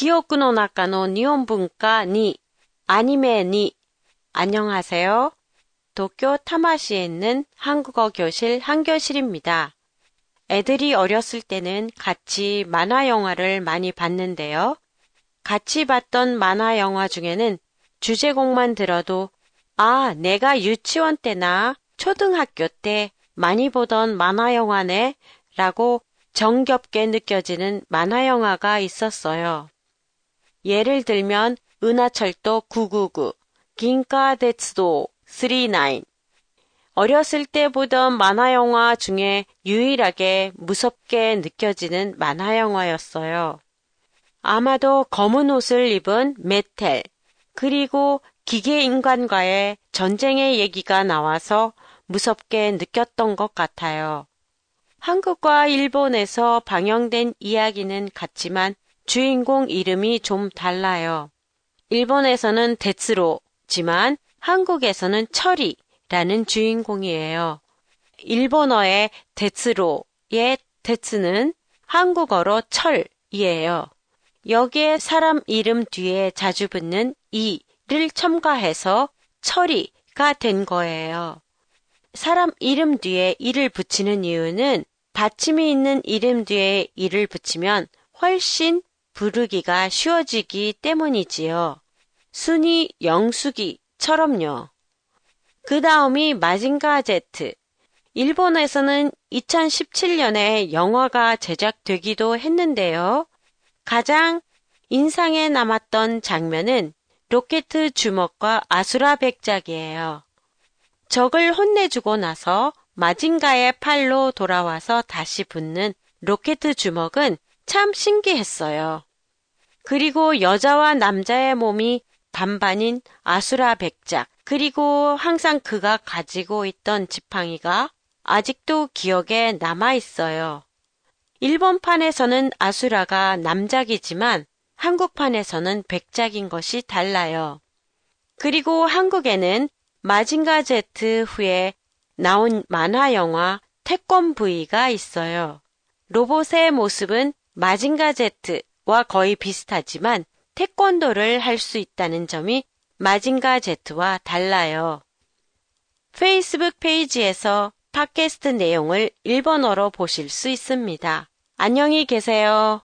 기억구の中の日本文化に 아니메 니 안녕하세요. 도쿄 타마시에 있는 한국어 교실 한교실입니다. 애들이 어렸을 때는 같이 만화 영화를 많이 봤는데요. 같이 봤던 만화 영화 중에는 주제곡만 들어도 아, 내가 유치원 때나 초등학교 때 많이 보던 만화 영화네 라고 정겹게 느껴지는 만화 영화가 있었어요. 예를 들면 은하철도 999, 긴카데츠도 39. 어렸을 때 보던 만화 영화 중에 유일하게 무섭게 느껴지는 만화 영화였어요. 아마도 검은 옷을 입은 메텔, 그리고 기계 인간과의 전쟁의 얘기가 나와서 무섭게 느꼈던 것 같아요. 한국과 일본에서 방영된 이야기는 같지만 주인공 이름이 좀 달라요. 일본에서는 데츠로지만 한국에서는 철이라는 주인공이에요. 일본어의 데츠로의 데츠는 한국어로 철이에요. 여기에 사람 이름 뒤에 자주 붙는 이를 첨가해서 철이가 된 거예요. 사람 이름 뒤에 이를 붙이는 이유는 받침이 있는 이름 뒤에 이를 붙이면 훨씬 부르기가 쉬워지기 때문이지요. 순위 영수기처럼요. 그 다음이 마징가 제트. 일본에서는 2017년에 영화가 제작되기도 했는데요. 가장 인상에 남았던 장면은 로켓 주먹과 아수라 백작이에요. 적을 혼내주고 나서 마징가의 팔로 돌아와서 다시 붙는 로켓 주먹은 참 신기했어요. 그리고 여자와 남자의 몸이 반반인 아수라 백작, 그리고 항상 그가 가지고 있던 지팡이가 아직도 기억에 남아 있어요. 일본판에서는 아수라가 남작이지만 한국판에서는 백작인 것이 달라요. 그리고 한국에는 마징가 제트 후에 나온 만화 영화 태권 V가 있어요. 로봇의 모습은 마징가 제트 와 거의 비슷하지만 태권도를 할 수 있다는 점이 마징가 제트와 달라요. 페이스북 페이지에서 팟캐스트 내용을 일본어로 보실 수 있습니다. 안녕히 계세요.